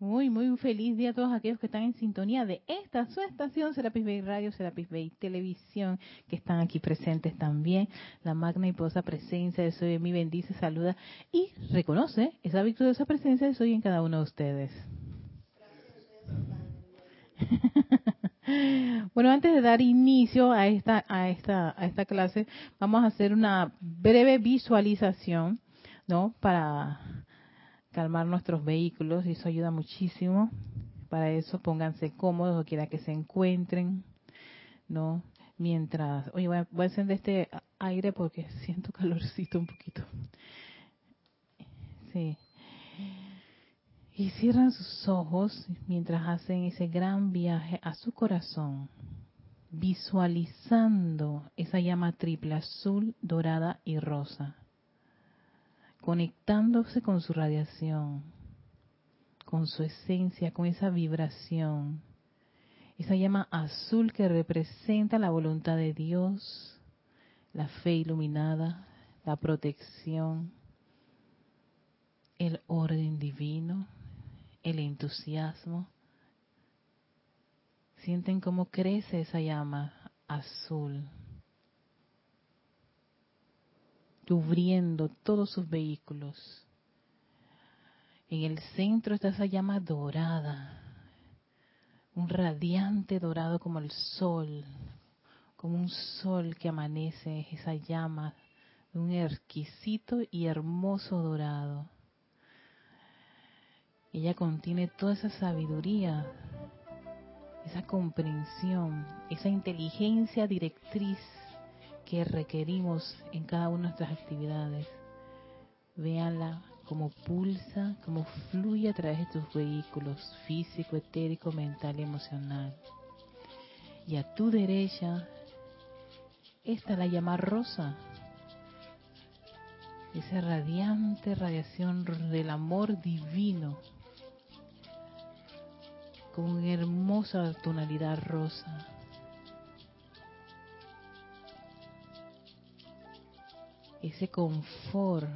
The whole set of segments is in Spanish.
Muy, muy feliz día a todos aquellos que están en sintonía de esta, su estación Serapis Bay Radio, Serapis Bay Televisión, que están aquí presentes también. La magna y poderosa presencia de Soy en mí bendice, saluda y reconoce esa victoriosa presencia de Soy en cada uno de ustedes. Bueno, antes de dar inicio a esta, a esta, a esta clase, vamos a hacer una breve visualización, ¿no? Para calmar nuestros vehículos y eso ayuda muchísimo. Para eso pónganse cómodos o quiera que se encuentren, ¿no? Mientras, oye, voy a, voy a encender este aire porque siento calorcito un poquito. Sí. Y cierran sus ojos mientras hacen ese gran viaje a su corazón, visualizando esa llama triple azul, dorada y rosa conectándose con su radiación, con su esencia, con esa vibración, esa llama azul que representa la voluntad de Dios, la fe iluminada, la protección, el orden divino, el entusiasmo. Sienten cómo crece esa llama azul cubriendo todos sus vehículos. En el centro está esa llama dorada, un radiante dorado como el sol, como un sol que amanece, esa llama de un exquisito y hermoso dorado. Ella contiene toda esa sabiduría, esa comprensión, esa inteligencia directriz que requerimos en cada una de nuestras actividades. Véanla como pulsa, como fluye a través de tus vehículos físico, etérico, mental y emocional. Y a tu derecha está la llama rosa, esa radiante radiación del amor divino, con hermosa tonalidad rosa ese confort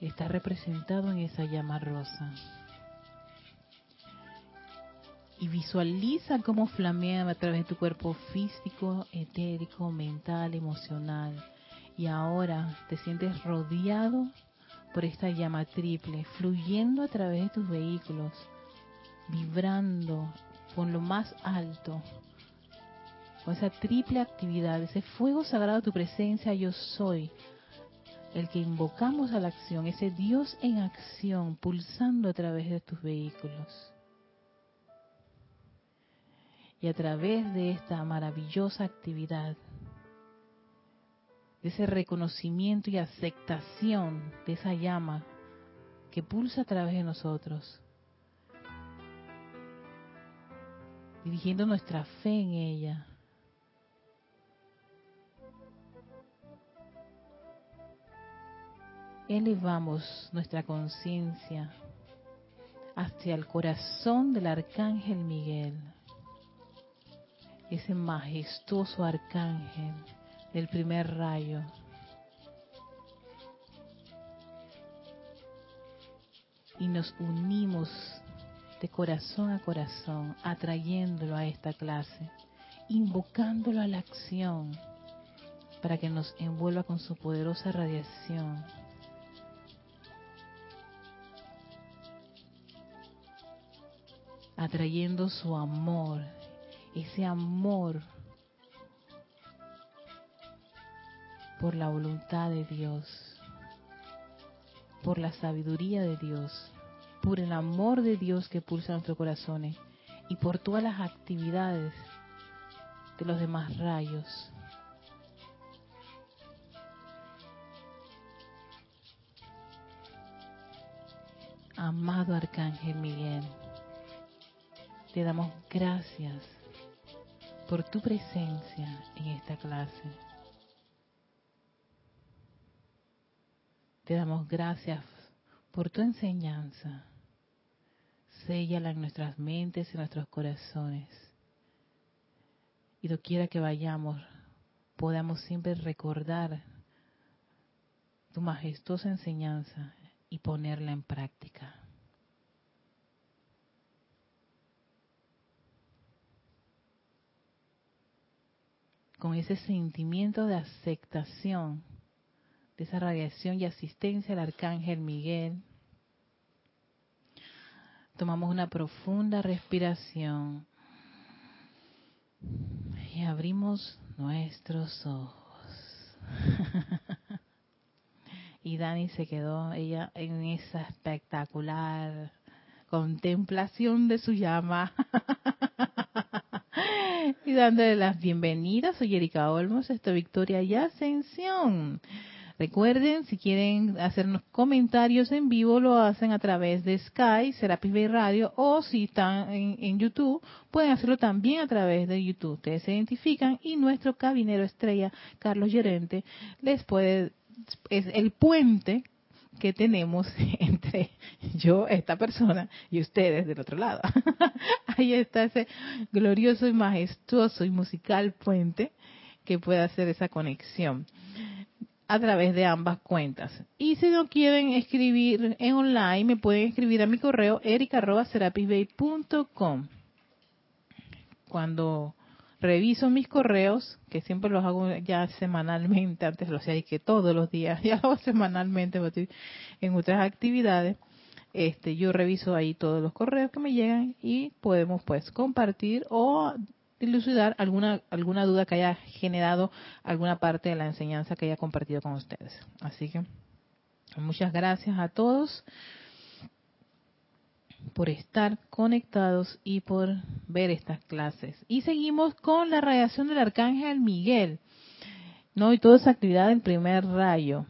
está representado en esa llama rosa. Y visualiza cómo flamea a través de tu cuerpo físico, etérico, mental, emocional. Y ahora te sientes rodeado por esta llama triple, fluyendo a través de tus vehículos, vibrando con lo más alto esa triple actividad, ese fuego sagrado de tu presencia, yo soy, el que invocamos a la acción, ese Dios en acción, pulsando a través de tus vehículos. Y a través de esta maravillosa actividad, de ese reconocimiento y aceptación de esa llama que pulsa a través de nosotros, dirigiendo nuestra fe en ella, elevamos nuestra conciencia hacia el corazón del arcángel Miguel, ese majestuoso arcángel del primer rayo. Y nos unimos de corazón a corazón, atrayéndolo a esta clase, invocándolo a la acción para que nos envuelva con su poderosa radiación atrayendo su amor, ese amor por la voluntad de Dios, por la sabiduría de Dios, por el amor de Dios que pulsa nuestros corazones y por todas las actividades de los demás rayos. Amado Arcángel Miguel, te damos gracias por tu presencia en esta clase. Te damos gracias por tu enseñanza. Séllala en nuestras mentes y nuestros corazones. Y doquiera que vayamos, podamos siempre recordar tu majestuosa enseñanza y ponerla en práctica. Con ese sentimiento de aceptación de esa radiación y asistencia al arcángel Miguel, tomamos una profunda respiración y abrimos nuestros ojos. y Dani se quedó ella en esa espectacular contemplación de su llama. y dándole las bienvenidas, soy Erika Olmos, esta Victoria y Ascensión. Recuerden, si quieren hacernos comentarios en vivo, lo hacen a través de Sky, Serapis Bay Radio, o si están en, YouTube, pueden hacerlo también a través de YouTube. Ustedes se identifican y nuestro cabinero estrella, Carlos Llorente, les puede, es el puente que tenemos entre yo, esta persona, y ustedes del otro lado. Ahí está ese glorioso y majestuoso y musical puente que puede hacer esa conexión a través de ambas cuentas. Y si no quieren escribir en online, me pueden escribir a mi correo erica.serapisbay.com. Cuando reviso mis correos, que siempre los hago ya semanalmente, antes lo hacía que todos los días, ya lo hago semanalmente en otras actividades, este, yo reviso ahí todos los correos que me llegan y podemos pues compartir o dilucidar alguna, alguna duda que haya generado alguna parte de la enseñanza que haya compartido con ustedes. Así que muchas gracias a todos por estar conectados y por ver estas clases. Y seguimos con la radiación del arcángel Miguel, ¿no? Y toda esa actividad del primer rayo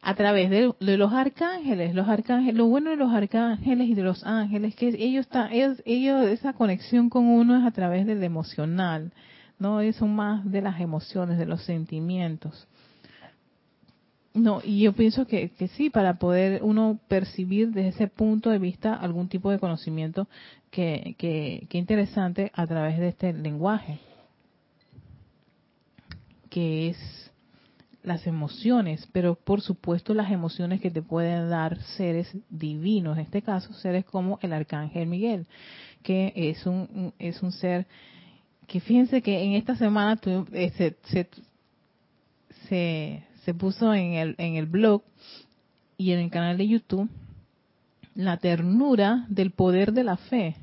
a través de, los arcángeles, los arcángeles, lo bueno de los arcángeles y de los ángeles que ellos están, ellos, ellos, esa conexión con uno es a través del emocional, no, ellos son más de las emociones, de los sentimientos. No, y yo pienso que, que sí, para poder uno percibir desde ese punto de vista algún tipo de conocimiento que, que, que interesante a través de este lenguaje, que es las emociones, pero por supuesto las emociones que te pueden dar seres divinos, en este caso seres como el arcángel Miguel, que es un es un ser que fíjense que en esta semana eh, se, se, se, puso en el en el blog y en el canal de YouTube la ternura del poder de la fe.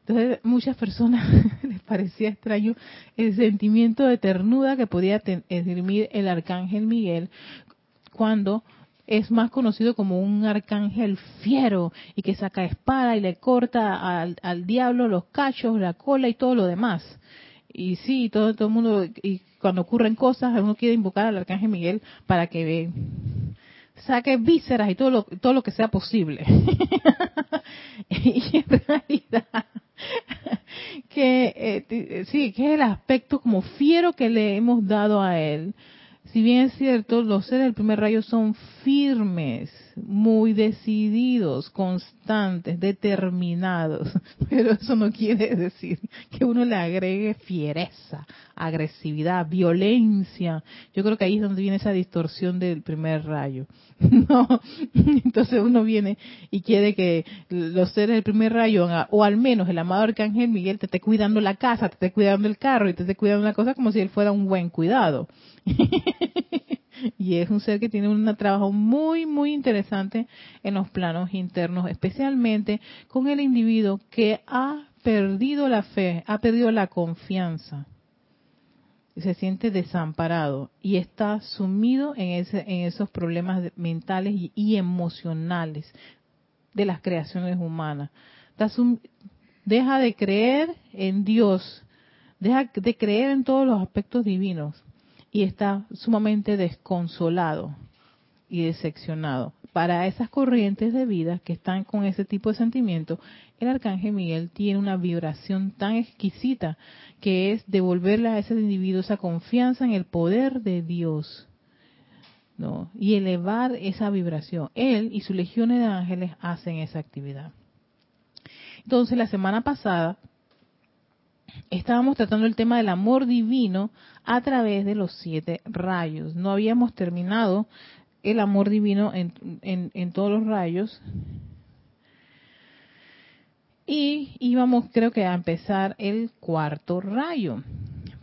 Entonces, muchas personas les parecía extraño el sentimiento de ternura que podía tener el arcángel Miguel cuando es más conocido como un arcángel fiero y que saca espada y le corta al, diablo los cachos, la cola y todo lo demás. Y sí, todo, todo el mundo, y cuando ocurren cosas, uno quiere invocar al arcángel Miguel para que saque vísceras y todo lo, todo lo que sea posible. y en realidad que eh, sí, que es el aspecto como fiero que le hemos dado a él. Si bien es cierto, los seres del primer rayo son firmes, muy decididos, constantes, determinados, pero eso no quiere decir que uno le agregue fiereza, agresividad, violencia. Yo creo que ahí es donde viene esa distorsión del primer rayo. No, entonces uno viene y quiere que los seres del primer rayo, o al menos el amado arcángel Miguel, te esté cuidando la casa, te esté cuidando el carro y te esté cuidando la cosa como si él fuera un buen cuidado. y es un ser que tiene un trabajo muy, muy interesante en los planos internos, especialmente con el individuo que ha perdido la fe, ha perdido la confianza, se siente desamparado y está sumido en, ese, en esos problemas mentales y, emocionales de las creaciones humanas. deja de creer en Dios, deja de creer en todos los aspectos divinos y está sumamente desconsolado y decepcionado. Para esas corrientes de vida que están con ese tipo de sentimiento, el arcángel Miguel tiene una vibración tan exquisita que es devolverle a ese individuo esa confianza en el poder de Dios. ¿no? Y elevar esa vibración. Él y sus legiones de ángeles hacen esa actividad. Entonces, la semana pasada estábamos tratando el tema del amor divino a través de los siete rayos. No habíamos terminado el amor divino en, en, todos los rayos. Y íbamos, creo que, a empezar el cuarto rayo.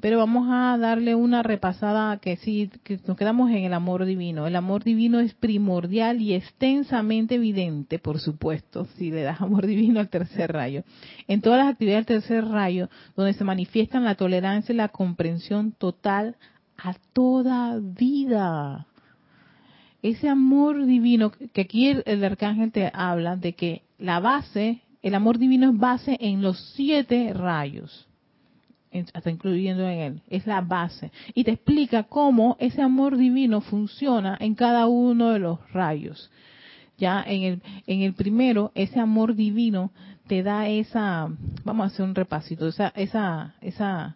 Pero vamos a darle una repasada que sí, que nos quedamos en el amor divino. El amor divino es primordial y extensamente evidente, por supuesto, si le das amor divino al tercer rayo. En todas las actividades del tercer rayo, donde se manifiestan la tolerancia y la comprensión total a toda vida. Ese amor divino, que aquí el, arcángel te habla de que la base, el amor divino es base en los siete rayos, hasta incluyendo en él, es la base. Y te explica cómo ese amor divino funciona en cada uno de los rayos. Ya en el, en el primero, ese amor divino te da esa, vamos a hacer un repasito, esa, esa, esa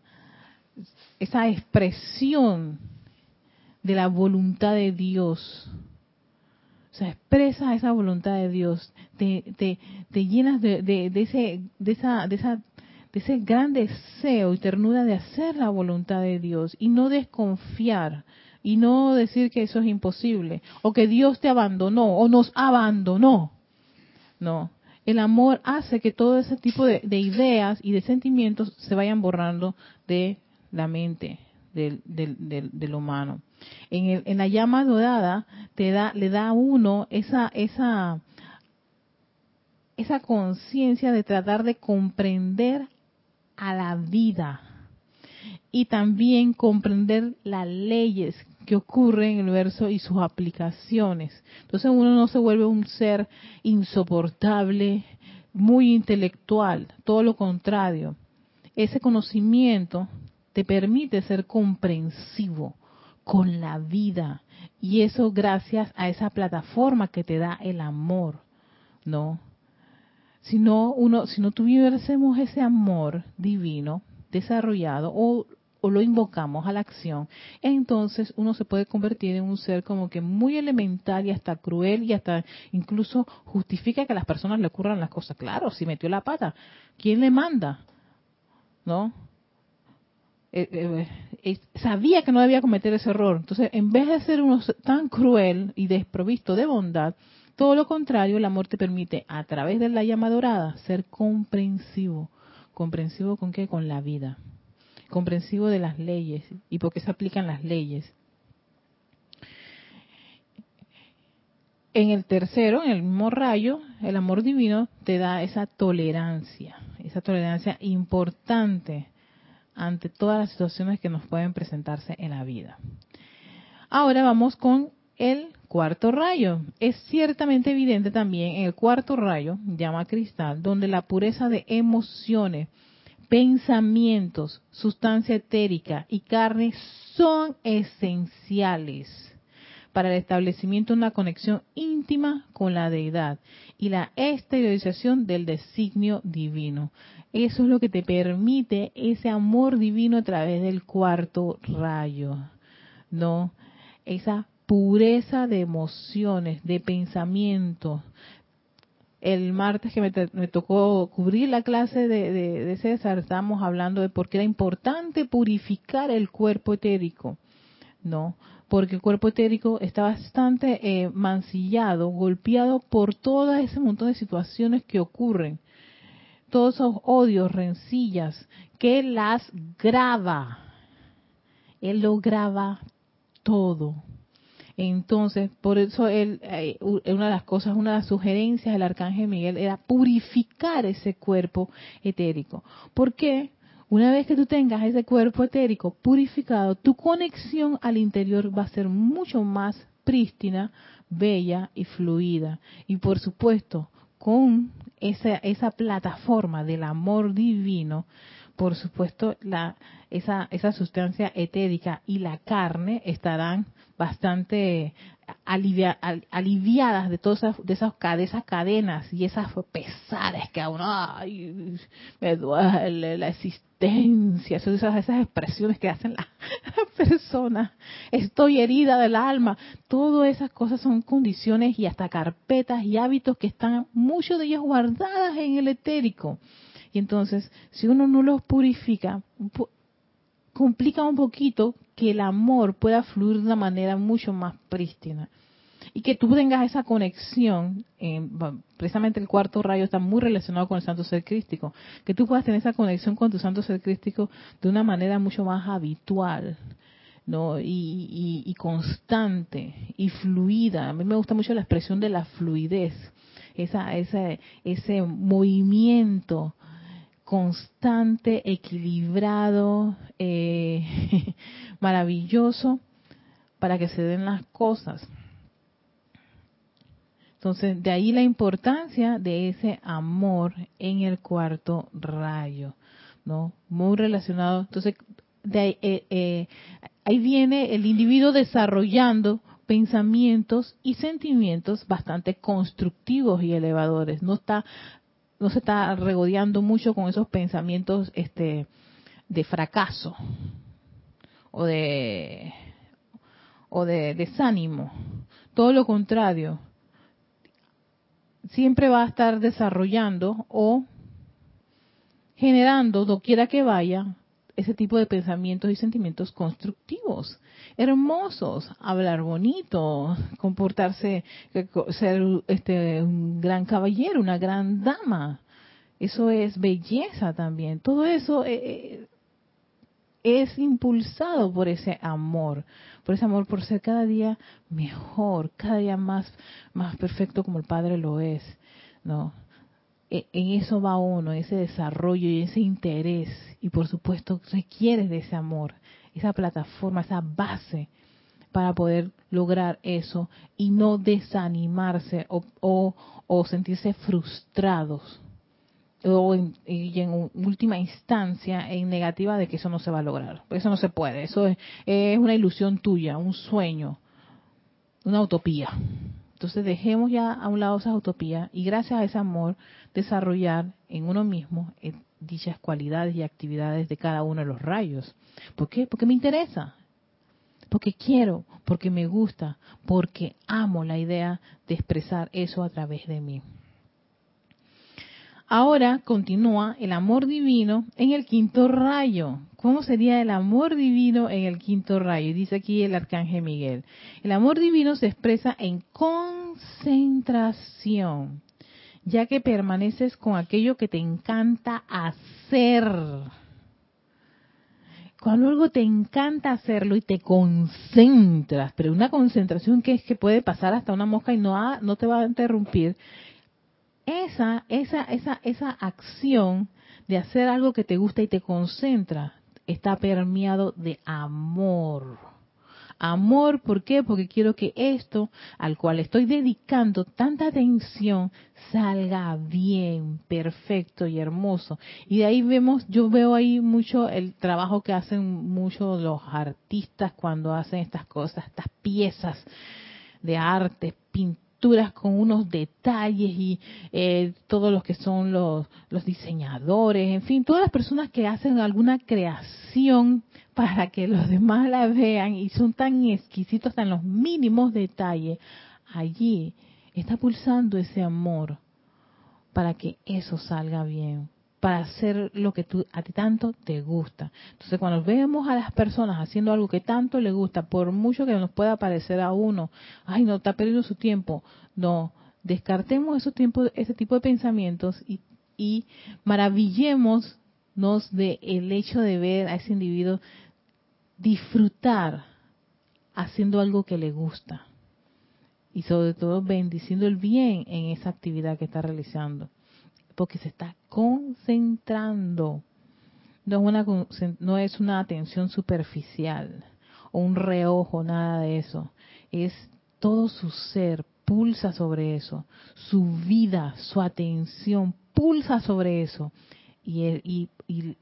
esa expresión de la voluntad de Dios. O sea, expresa esa voluntad de Dios, te, te, te llenas de, de, ese, de, esa, de, esa, de ese gran deseo y ternura de hacer la voluntad de Dios y no desconfiar y no decir que eso es imposible o que Dios te abandonó o nos abandonó. No, el amor hace que todo ese tipo de, de ideas y de sentimientos se vayan borrando de la mente del, del, del, humano. En, el, en la llama dorada te da, le da a uno esa, esa, esa conciencia de tratar de comprender a la vida y también comprender las leyes que ocurren en el universo y sus aplicaciones. Entonces uno no se vuelve un ser insoportable, muy intelectual, todo lo contrario. Ese conocimiento te permite ser comprensivo con la vida. Y eso gracias a esa plataforma que te da el amor, ¿no? Si no, uno, si no tuviésemos ese amor divino desarrollado o, lo invocamos a la acción, entonces uno se puede convertir en un ser como que muy elemental y hasta cruel y hasta incluso justifica que a las personas le ocurran las cosas. Claro, si metió la pata, ¿quién le manda? ¿No? Eh, eh, eh, sabía que no debía cometer ese error. Entonces, en vez de ser uno tan cruel y desprovisto de bondad, todo lo contrario, el amor te permite, a través de la llama dorada, ser comprensivo. ¿Comprensivo con qué? Con la vida. Comprensivo de las leyes y por qué se aplican las leyes. En el tercero, en el mismo rayo, el amor divino te da esa tolerancia, esa tolerancia importante ante todas las situaciones que nos pueden presentarse en la vida. Ahora vamos con el cuarto rayo. Es ciertamente evidente también en el cuarto rayo, llama cristal, donde la pureza de emociones, pensamientos, sustancia etérica y carne son esenciales para el establecimiento de una conexión íntima con la deidad y la exteriorización del designio divino. Eso es lo que te permite ese amor divino a través del cuarto rayo, ¿no? Esa pureza de emociones, de pensamientos. El martes que me, tocó cubrir la clase de, de, César, estábamos hablando de por qué era importante purificar el cuerpo etérico, ¿no? Porque el cuerpo etérico está bastante eh, mancillado, golpeado por todo ese montón de situaciones que ocurren todos esos odios, rencillas, que las graba. Él lo graba todo. Entonces, por eso él, eh, una de las cosas, una de las sugerencias del arcángel Miguel era purificar ese cuerpo etérico. ¿Por qué? Una vez que tú tengas ese cuerpo etérico purificado, tu conexión al interior va a ser mucho más prístina, bella y fluida. Y por supuesto, con esa, esa plataforma del amor divino, por supuesto, la, esa, esa sustancia etérica y la carne estarán bastante aliviadas de todas esas, de esas, cadenas y esas pesares que a uno ay, me duele la existencia, esas, esas expresiones que hacen las la personas, estoy herida del alma, todas esas cosas son condiciones y hasta carpetas y hábitos que están muchos de ellos guardadas en el etérico. Y entonces, si uno no los purifica, complica un poquito que el amor pueda fluir de una manera mucho más prístina. y que tú tengas esa conexión, precisamente el cuarto rayo está muy relacionado con el santo ser crístico, que tú puedas tener esa conexión con tu santo ser crístico de una manera mucho más habitual, ¿no? Y, constante y fluida. A mí me gusta mucho la expresión de la fluidez, esa, ese, ese movimiento constante, equilibrado, eh, maravilloso para que se den las cosas. Entonces, de ahí la importancia de ese amor en el cuarto rayo, ¿no? Muy relacionado. Entonces, de ahí, eh, eh, ahí viene el individuo desarrollando pensamientos y sentimientos bastante constructivos y elevadores. No está, no se está regodeando mucho con esos pensamientos, este, de fracaso o de o de desánimo. Todo lo contrario. Siempre va a estar desarrollando o generando, doquiera que vaya, ese tipo de pensamientos y sentimientos constructivos, hermosos, hablar bonito, comportarse, ser este, un gran caballero, una gran dama. Eso es belleza también. Todo eso eh, eh, es impulsado por ese amor, por ese amor por ser cada día mejor, cada día más, más perfecto como el Padre lo es, ¿no? E, en eso va uno, ese desarrollo y ese interés, y por supuesto requiere de ese amor, esa plataforma, esa base para poder lograr eso y no desanimarse o, o, o sentirse frustrados o en, y en última instancia en negativa de que eso no se va a lograr. Eso no se puede. Eso es, una ilusión tuya, un sueño, una utopía. Entonces dejemos ya a un lado esas utopías y gracias a ese amor desarrollar en uno mismo dichas cualidades y actividades de cada uno de los rayos. ¿Por qué? Porque me interesa, porque quiero, porque me gusta, porque amo la idea de expresar eso a través de mí. Ahora continúa el amor divino en el quinto rayo. ¿Cómo sería el amor divino en el quinto rayo? Dice aquí el arcángel Miguel. El amor divino se expresa en concentración, ya que permaneces con aquello que te encanta hacer. Cuando algo te encanta hacerlo y te concentras, pero una concentración que es que puede pasar hasta una mosca y no, no te va a interrumpir, esa, esa, esa, esa acción de hacer algo que te gusta y te concentra está permeado de amor. Amor, ¿por qué? Porque quiero que esto al cual estoy dedicando tanta atención salga bien, perfecto y hermoso. Y de ahí vemos, yo veo ahí mucho el trabajo que hacen muchos los artistas cuando hacen estas cosas, estas piezas de arte, pinturas con unos detalles y eh, todos los que son los, los diseñadores, en fin, todas las personas que hacen alguna creación para que los demás la vean y son tan exquisitos en los mínimos detalles, allí está pulsando ese amor para que eso salga bien, para hacer lo que a ti tanto te gusta. Entonces, cuando vemos a las personas haciendo algo que tanto le gusta, por mucho que nos pueda parecer a uno, ay, no, está perdiendo su tiempo. No, descartemos esos tiempos, ese tipo de pensamientos y, y maravillémonos de el hecho de ver a ese individuo disfrutar haciendo algo que le gusta. Y sobre todo bendiciendo el bien en esa actividad que está realizando porque se está concentrando. No es una, no es una atención superficial o un reojo, nada de eso. Es todo su ser pulsa sobre eso, su vida, su atención pulsa sobre eso. Y, y,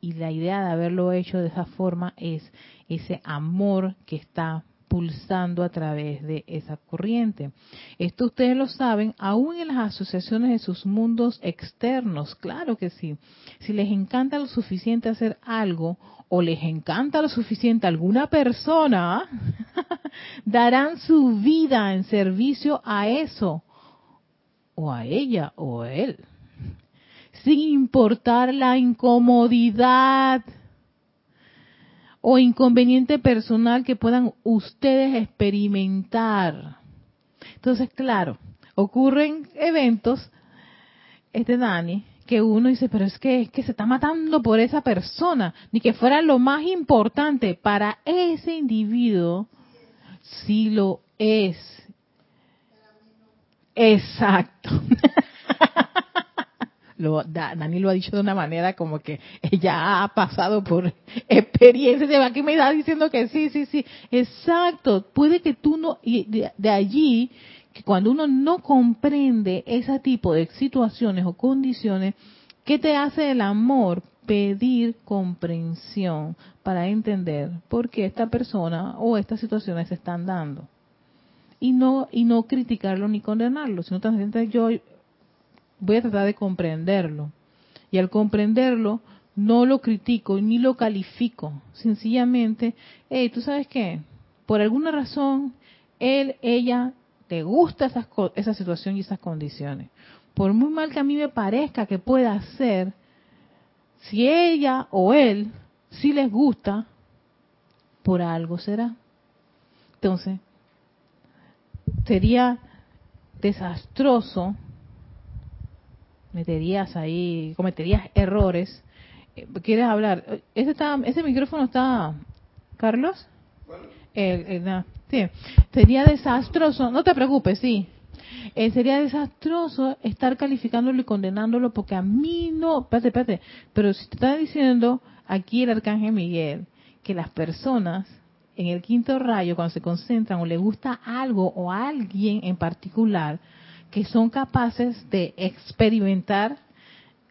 y, la idea de haberlo hecho de esa forma es ese amor que está pulsando a través de esa corriente. Esto ustedes lo saben, aún en las asociaciones de sus mundos externos, claro que sí. Si les encanta lo suficiente hacer algo o les encanta lo suficiente alguna persona, darán su vida en servicio a eso, o a ella o a él, sin importar la incomodidad o inconveniente personal que puedan ustedes experimentar. Entonces, claro, ocurren eventos, este Dani, que uno dice, pero es que, que se está matando por esa persona, ni que fuera lo más importante para ese individuo, sí lo es. Exacto. Lo, Dani lo ha dicho de una manera como que ella ha pasado por experiencias de aquí me da diciendo que sí, sí, sí, exacto. Puede que tú no, y de allí que cuando uno no comprende ese tipo de situaciones o condiciones, ¿qué te hace el amor? Pedir comprensión para entender por qué esta persona o estas situaciones se están dando. Y no, y no criticarlo ni condenarlo, sino también yo voy a tratar de comprenderlo. Y al comprenderlo, no lo critico ni lo califico. Sencillamente, hey, ¿tú sabes qué? Por alguna razón, él, ella te gusta esa situación y esas condiciones. Por muy mal que a mí me parezca que pueda ser, si ella o él si les gusta, por algo será. Entonces, sería desastroso, meterías ahí, cometerías errores. Eh, ¿Quieres hablar? ¿Ese, está, ese micrófono está, Carlos? el, Sí, sería desastroso, no te preocupes, sí. Eh, sería desastroso estar calificándolo y condenándolo porque a mí no, espérate, espérate, pero si te está diciendo aquí el arcángel Miguel que las personas en el quinto rayo cuando se concentran o le gusta algo o a alguien en particular que son capaces de experimentar,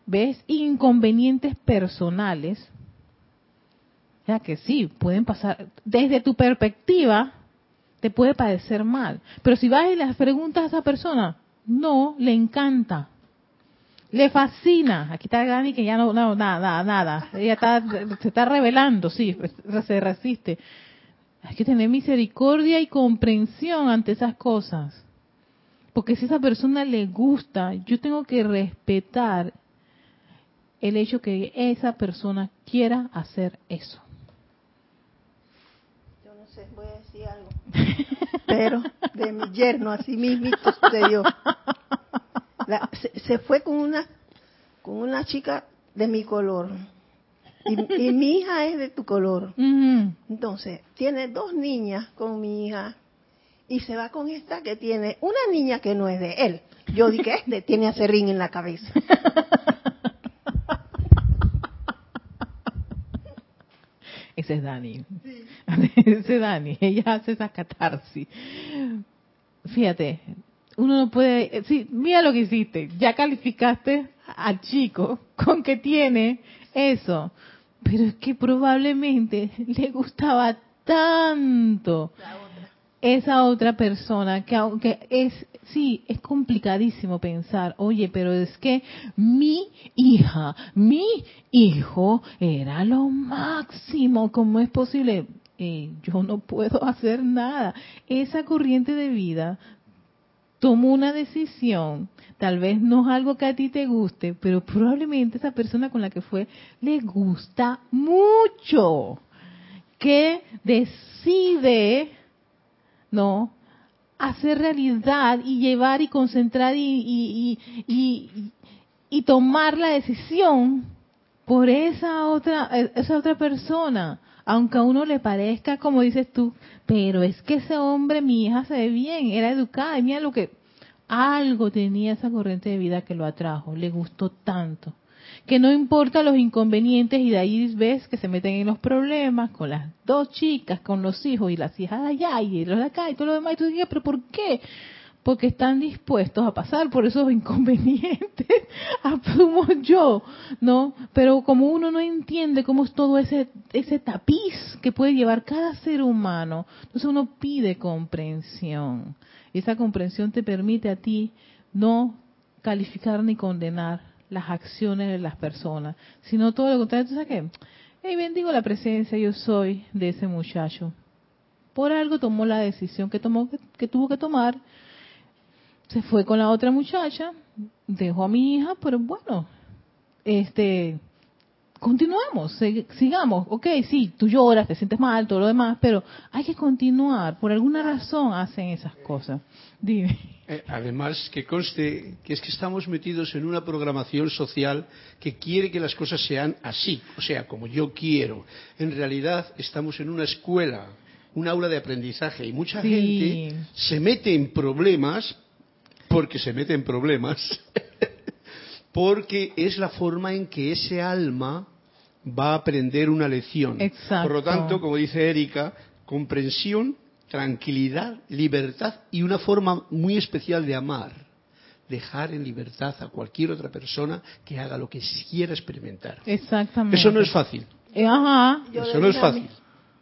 ¿ves? Inconvenientes personales, sea que sí, pueden pasar, desde tu perspectiva, te puede parecer mal. Pero si vas y le preguntas a esa persona, no, le encanta. Le fascina. Aquí está Dani que ya no, nada, nada, nada. Ella está, se está revelando, sí, pues, se resiste. Hay que tener misericordia y comprensión ante esas cosas. Porque si a esa persona le gusta, yo tengo que respetar el hecho que esa persona quiera hacer eso. Yo no sé, voy a decir algo. Pero de mi yerno, así mismo sucedió. se, fue con una, con una chica de mi color. Y, mi hija es de tu color. Entonces, tiene dos niñas con mi hija y se va con esta que tiene una niña que no es de él. Yo dije, este tiene acerrín en la cabeza. Ese es Dani. Ese es Dani. Ella hace esa catarsis. Fíjate, uno no puede... Sí, mira lo que hiciste. Ya calificaste al chico con que tiene eso. Pero es que probablemente le gustaba tanto esa otra persona que aunque es sí es complicadísimo pensar oye pero es que mi hija mi hijo era lo máximo cómo es posible eh, yo no puedo hacer nada esa corriente de vida tomó una decisión tal vez no es algo que a ti te guste pero probablemente esa persona con la que fue le gusta mucho que decide no, hacer realidad y llevar y concentrar y, y, tomar la decisión por esa otra, esa otra persona, aunque a uno le parezca, como dices tú, pero es que ese hombre, mi hija se ve bien, era educada, y mira lo que, algo tenía esa corriente de vida que lo atrajo, le gustó tanto que no importa los inconvenientes y de ahí ves que se meten en los problemas con las dos chicas, con los hijos y las hijas allá y los de acá y todo lo demás. Y tú dices, pero ¿por qué? Porque están dispuestos a pasar por esos inconvenientes, asumo yo, ¿no? Pero como uno no entiende cómo es todo ese, ese tapiz que puede llevar cada ser humano, entonces uno pide comprensión. Y esa comprensión te permite a ti no calificar ni condenar las acciones de las personas, sino todo lo contrario. ¿Tú sabes qué? Hey, bendigo la presencia, yo soy de ese muchacho. Por algo tomó la decisión que, tomó, que, tuvo que tomar. Se fue con la otra muchacha, dejó a mi hija, pero bueno, este, continuemos, sigamos. Ok, sí, tú lloras, te sientes mal, todo lo demás, pero hay que continuar. Por alguna razón hacen esas cosas. Dime. Eh, además, que conste que es que estamos metidos en una programación social que quiere que las cosas sean así, o sea, como yo quiero. En realidad, estamos en una escuela, un aula de aprendizaje, y mucha gente se mete en problemas porque se mete en problemas porque es la forma en que ese alma va a aprender una lección. Por lo tanto, como dice Erika, comprensión, tranquilidad, libertad y una forma muy especial de amar. Dejar en libertad a cualquier otra persona que haga lo que quiera experimentar. Exactamente. Eso no es fácil. Ajá. Eso no es fácil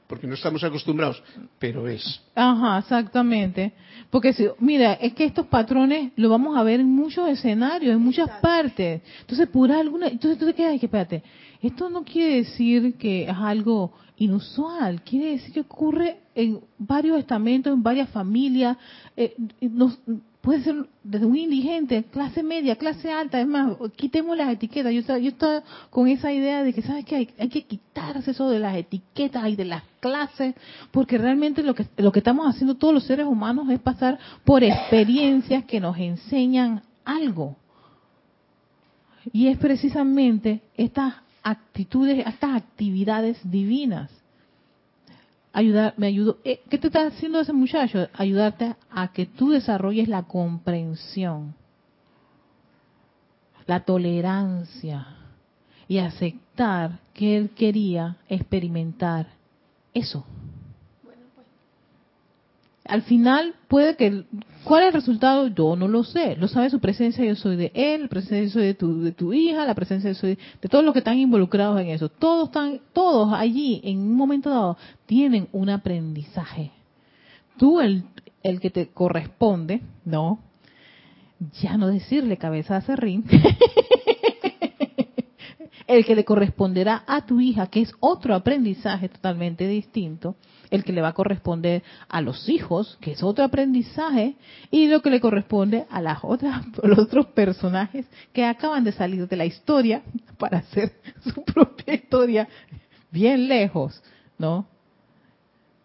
porque no estamos acostumbrados, pero es. Ajá, exactamente. Porque si, mira, es que estos patrones lo vamos a ver en muchos escenarios, en muchas partes. Entonces, por alguna, entonces tú te quedas, que espérate, esto no quiere decir que es algo inusual, quiere decir que ocurre en varios estamentos, en varias familias, eh, nos, puede ser desde un indigente, clase media, clase alta, es más, quitemos las etiquetas. Yo estaba, yo con esa idea de que, ¿sabes qué? Hay, hay, que quitarse eso de las etiquetas y de las clases, porque realmente lo que, lo que estamos haciendo todos los seres humanos es pasar por experiencias que nos enseñan algo. Y es precisamente estas actitudes, estas actividades divinas ayudar, me ayudó. Eh, ¿Qué te está haciendo ese muchacho? Ayudarte a que tú desarrolles la comprensión, la tolerancia y aceptar que él quería experimentar eso al final puede que cuál es el resultado yo no lo sé. Lo sabe su presencia yo soy de él la presencia yo soy de tu de tu hija la presencia yo soy de todos los que están involucrados en eso. Todos están todos allí en un momento dado tienen un aprendizaje. Tú el el que te corresponde no ya no decirle cabeza a serrín. El que le corresponderá a tu hija, que es otro aprendizaje totalmente distinto, el que le va a corresponder a los hijos, que es otro aprendizaje, y lo que le corresponde a las otras, los otros personajes que acaban de salir de la historia para hacer su propia historia bien lejos, ¿no?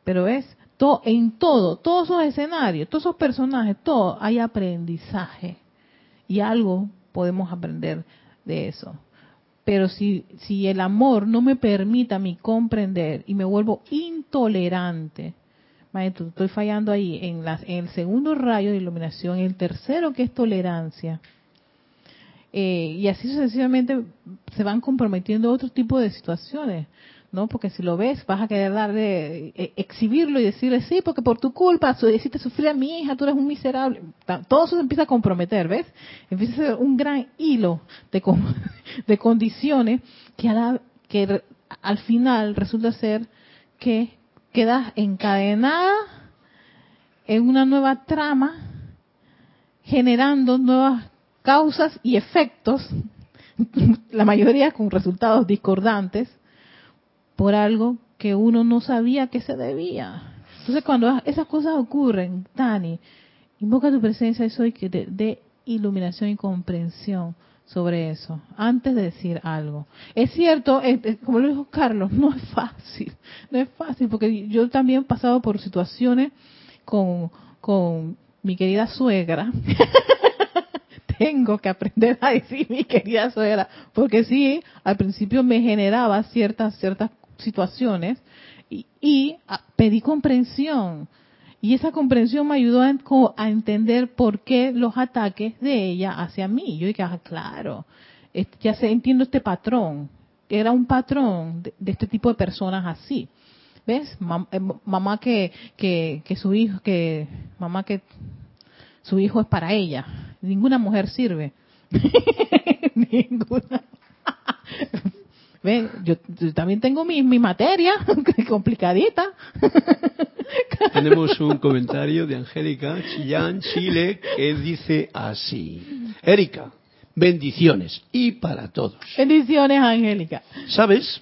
Pero es todo, en todo, todos esos escenarios, todos esos personajes, todo hay aprendizaje y algo podemos aprender de eso. Pero si, si el amor no me permite a mí comprender y me vuelvo intolerante, maestro, estoy fallando ahí en, en el segundo rayo de iluminación, el tercero que es tolerancia. Eh, y así sucesivamente se van comprometiendo otro tipo de situaciones. ¿No? Porque si lo ves, vas a querer darle, eh, exhibirlo y decirle, sí, porque por tu culpa hiciste sufrir a mi hija, tú eres un miserable. Todo eso se empieza a comprometer, ¿ves? Empieza a ser un gran hilo de, de condiciones que, que al final resulta ser que quedas encadenada en una nueva trama, generando nuevas causas y efectos, la mayoría con resultados discordantes, por algo que uno no sabía que se debía. Entonces cuando esas cosas ocurren, Dani, invoca tu presencia y que te dé iluminación y comprensión sobre eso, antes de decir algo. Es cierto, como lo dijo Carlos, no es fácil, no es fácil, porque yo también he pasado por situaciones con, con mi querida suegra. Tengo que aprender a decir mi querida suegra, porque sí, al principio me generaba ciertas, ciertas situaciones y, ah, pedí comprensión. Y esa comprensión me ayudó a, entender por qué los ataques de ella hacia mí. Yo dije, ah, claro, ya sé, entiendo este patrón. Era un patrón de, este tipo de personas así. ¿Ves? Eh, mamá que, que, que su hijo, que mamá que su hijo es para ella. Ninguna mujer sirve. Ninguna. Ven, yo, también tengo mi, mi materia complicadita. Tenemos un comentario de Angélica Chillán, Chile, que dice así. Erika, bendiciones y para todos. Bendiciones, Angélica. ¿Sabes?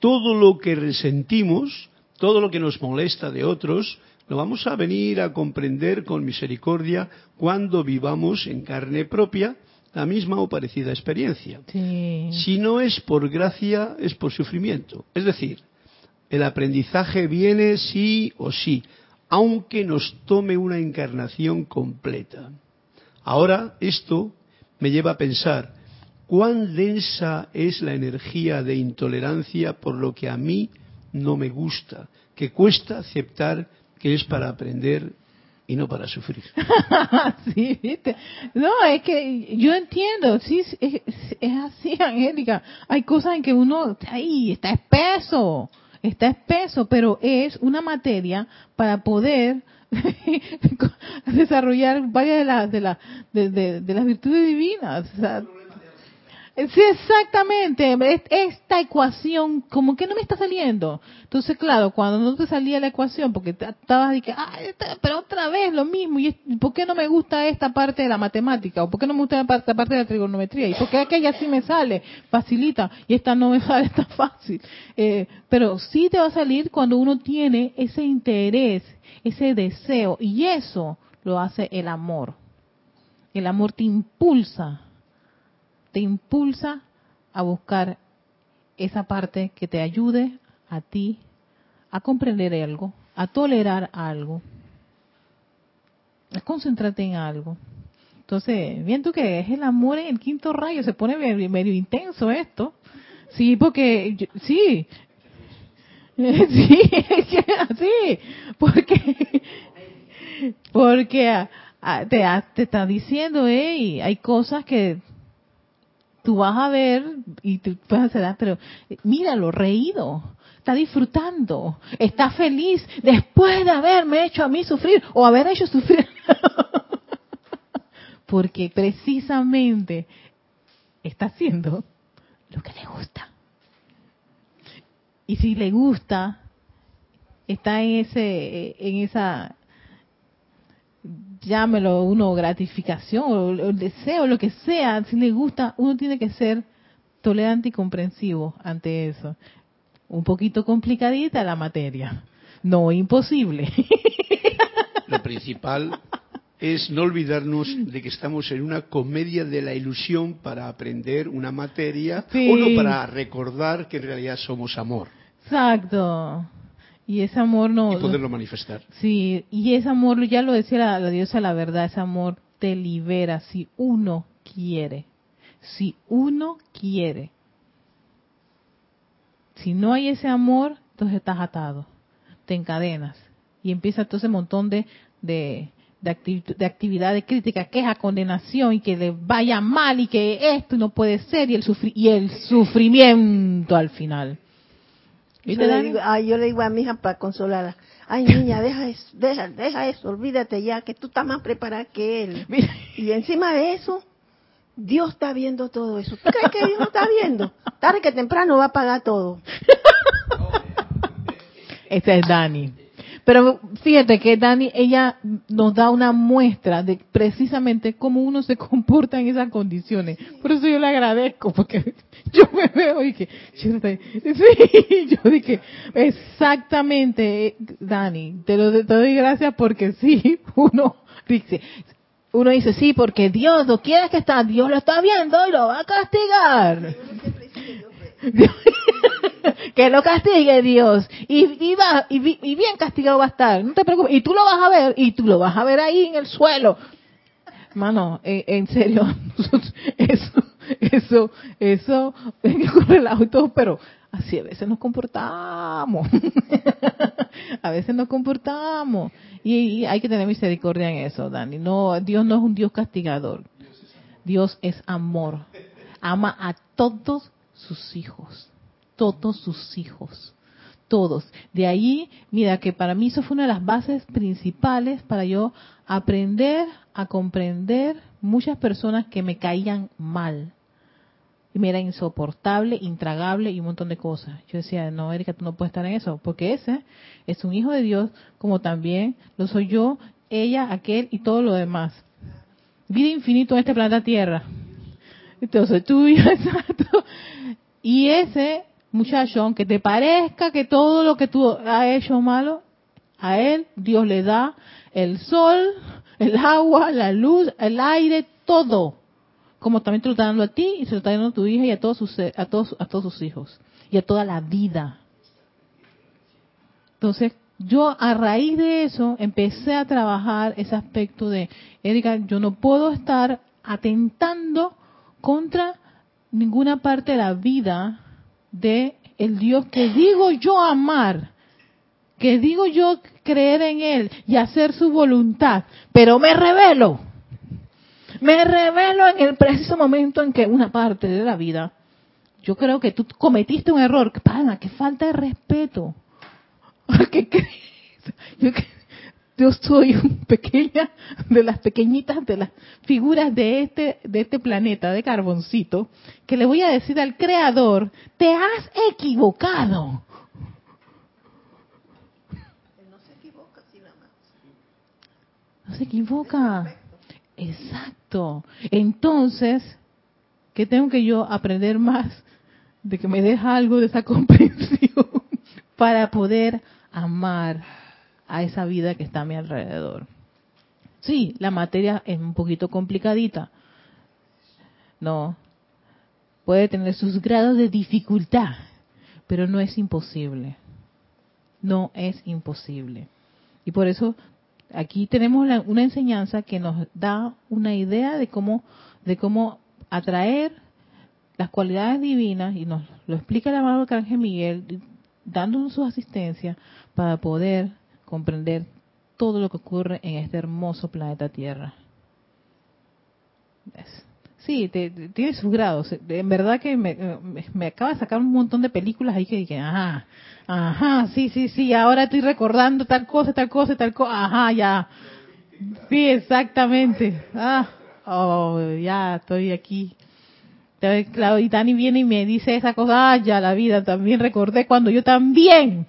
Todo lo que resentimos, todo lo que nos molesta de otros, lo vamos a venir a comprender con misericordia cuando vivamos en carne propia la misma o parecida experiencia. Si no es por gracia, es por sufrimiento. Es decir, el aprendizaje viene sí o sí, aunque nos tome una encarnación completa. Ahora, esto me lleva a pensar, ¿cuán densa es la energía de intolerancia por lo que a mí no me gusta, que cuesta aceptar que es para aprender y no para sufrir. sí, ¿viste? No, es que yo entiendo, sí, es, así, Angélica. Hay cosas en que uno, ahí, está espeso, está espeso, pero es una materia para poder desarrollar varias de las de, la, de, las virtudes divinas. Sí, exactamente. Esta ecuación, como que no me está saliendo. Entonces, claro, cuando no te salía la ecuación, porque estabas de ah, pero otra vez lo mismo, ¿y por qué no me gusta esta parte de la matemática? ¿O por qué no me gusta esta parte de la trigonometría? ¿Y por qué aquella sí me sale? Facilita, y esta no me sale tan fácil. Eh, pero sí te va a salir cuando uno tiene ese interés, ese deseo, y eso lo hace el amor. El amor te impulsa te impulsa a buscar esa parte que te ayude a ti a comprender algo, a tolerar algo, a concentrarte en algo. Entonces, viendo que es el amor en el quinto rayo, se pone medio, intenso esto. Sí, porque, sí, sí, sí, porque, porque te, te está diciendo, hey, hay cosas que tú vas a ver y tú vas a dar, pero míralo, reído, está disfrutando, está feliz después de haberme hecho a mí sufrir o haber hecho sufrir. Porque precisamente está haciendo lo que le gusta. Y si le gusta, está en ese en esa llámelo uno gratificación o, el deseo, lo que sea, si le gusta, uno tiene que ser tolerante y comprensivo ante eso. Un poquito complicadita la materia, no imposible. Lo principal es no olvidarnos de que estamos en una comedia de la ilusión para aprender una materia o no para recordar que en realidad somos amor. Exacto. Y ese amor no... Y poderlo manifestar. Sí, y ese amor, ya lo decía la, la diosa la verdad, ese amor te libera si uno quiere. Si uno quiere. Si no hay ese amor, entonces estás atado, te encadenas. Y empieza entonces un montón de, de, de, de actividad de crítica, queja, condenación y que le vaya mal y que esto no puede ser y el, y el sufrimiento al final. Yo le, digo, yo le digo a mi hija para consolarla, ay niña, deja eso, deja, deja eso, olvídate ya, que tú estás más preparada que él. Y encima de eso, Dios está viendo todo eso. ¿Tú crees que Dios no está viendo? Tarde que temprano va a pagar todo. Este es Dani. Pero fíjate que Dani, ella nos da una muestra de precisamente cómo uno se comporta en esas condiciones. Por eso yo le agradezco, porque yo me veo y que, yo, sí, yo dije, exactamente, Dani, te lo te doy gracias porque sí, uno dice, uno dice, sí, porque Dios, no quieres que está, Dios lo está viendo y lo va a castigar. que lo castigue Dios. Y, va, y, bien castigado va a estar. No te preocupes. Y tú lo vas a ver. Y tú lo vas a ver ahí en el suelo. Mano, en, serio. Eso, eso, eso. Con el auto, pero así a veces nos comportamos. a veces nos comportamos. Y, hay que tener misericordia en eso, Dani. No, Dios no es un Dios castigador. Dios es amor. Ama a todos sus hijos todos sus hijos. Todos. De ahí, mira que para mí eso fue una de las bases principales para yo aprender a comprender muchas personas que me caían mal. Y me era insoportable, intragable y un montón de cosas. Yo decía, no, Erika, tú no puedes estar en eso, porque ese es un hijo de Dios, como también lo soy yo, ella, aquel y todo lo demás. Vida infinito en este planeta Tierra. Entonces, tú y. Y ese muchacho, aunque te parezca que todo lo que tú has hecho malo, a él Dios le da el sol, el agua, la luz, el aire, todo. como también te lo está dando a ti y se lo está dando a tu hija y a todos sus, a todos, a todos sus hijos y a toda la vida. Entonces, yo a raíz de eso empecé a trabajar ese aspecto de, Erika, yo no puedo estar atentando contra ninguna parte de la vida de el Dios que digo yo amar, que digo yo creer en Él y hacer su voluntad, pero me revelo. Me revelo en el preciso momento en que una parte de la vida, yo creo que tú cometiste un error, pana, que falta de respeto. ¿Qué Yo, yo soy un pequeña de las pequeñitas de las figuras de este de este planeta de carboncito que le voy a decir al creador te has equivocado no se equivoca no se equivoca. Exacto. Entonces qué tengo que yo aprender más de que me deja algo de esa comprensión para poder amar a esa vida que está a mi alrededor. Sí, la materia es un poquito complicadita. No. Puede tener sus grados de dificultad, pero no es imposible. No es imposible. Y por eso aquí tenemos una enseñanza que nos da una idea de cómo de cómo atraer las cualidades divinas y nos lo explica el amado Arcángel Miguel dándonos su asistencia para poder comprender todo lo que ocurre en este hermoso planeta Tierra. Sí, tiene sus grados. En verdad que me, acaba de sacar un montón de películas ahí que dije, ajá, ajá, sí, sí, sí, ahora estoy recordando tal cosa, tal cosa, tal cosa, ajá, ya. Sí, exactamente. Ah, oh, ya estoy aquí. Y Dani viene y me dice esa cosa, ah, ya la vida, también recordé cuando yo también